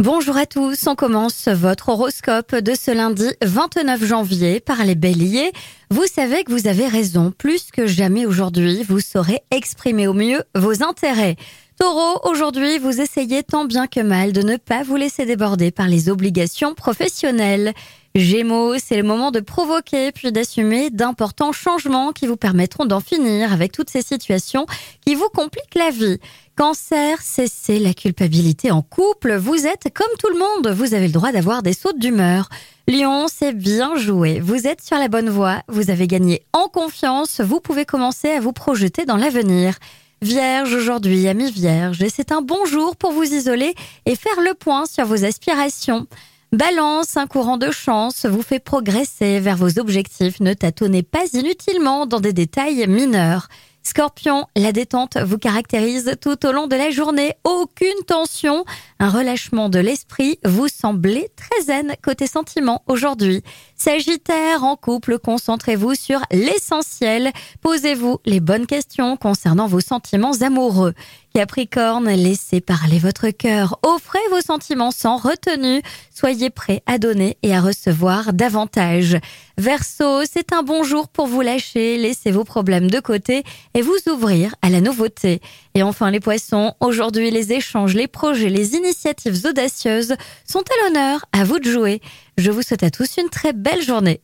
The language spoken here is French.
Bonjour à tous, on commence votre horoscope de ce lundi 29 janvier par les béliers. Vous savez que vous avez raison, plus que jamais aujourd'hui, vous saurez exprimer au mieux vos intérêts. Taureau, aujourd'hui, vous essayez tant bien que mal de ne pas vous laisser déborder par les obligations professionnelles. Gémeaux, c'est le moment de provoquer puis d'assumer d'importants changements qui vous permettront d'en finir avec toutes ces situations qui vous compliquent la vie. Cancer, cessez la culpabilité en couple. Vous êtes comme tout le monde. Vous avez le droit d'avoir des sautes d'humeur. Lion, c'est bien joué. Vous êtes sur la bonne voie. Vous avez gagné en confiance. Vous pouvez commencer à vous projeter dans l'avenir. Vierge aujourd'hui, ami Vierge, et c'est un bon jour pour vous isoler et faire le point sur vos aspirations. Balance, un courant de chance vous fait progresser vers vos objectifs. Ne tâtonnez pas inutilement dans des détails mineurs. Scorpion, la détente vous caractérise tout au long de la journée. Aucune tension, un relâchement de l'esprit. Vous semblez très zen côté sentiment aujourd'hui. Sagittaire, en couple, concentrez-vous sur l'essentiel. Posez-vous les bonnes questions concernant vos sentiments amoureux. Capricorne, laissez parler votre cœur. Offrez vos sentiments sans retenue. Soyez prêt à donner et à recevoir davantage. Verseau, c'est un bon jour pour vous lâcher, laisser vos problèmes de côté et vous ouvrir à la nouveauté. Et enfin les poissons, aujourd'hui les échanges, les projets, les initiatives audacieuses sont à l'honneur. À vous de jouer. Je vous souhaite à tous une très belle journée.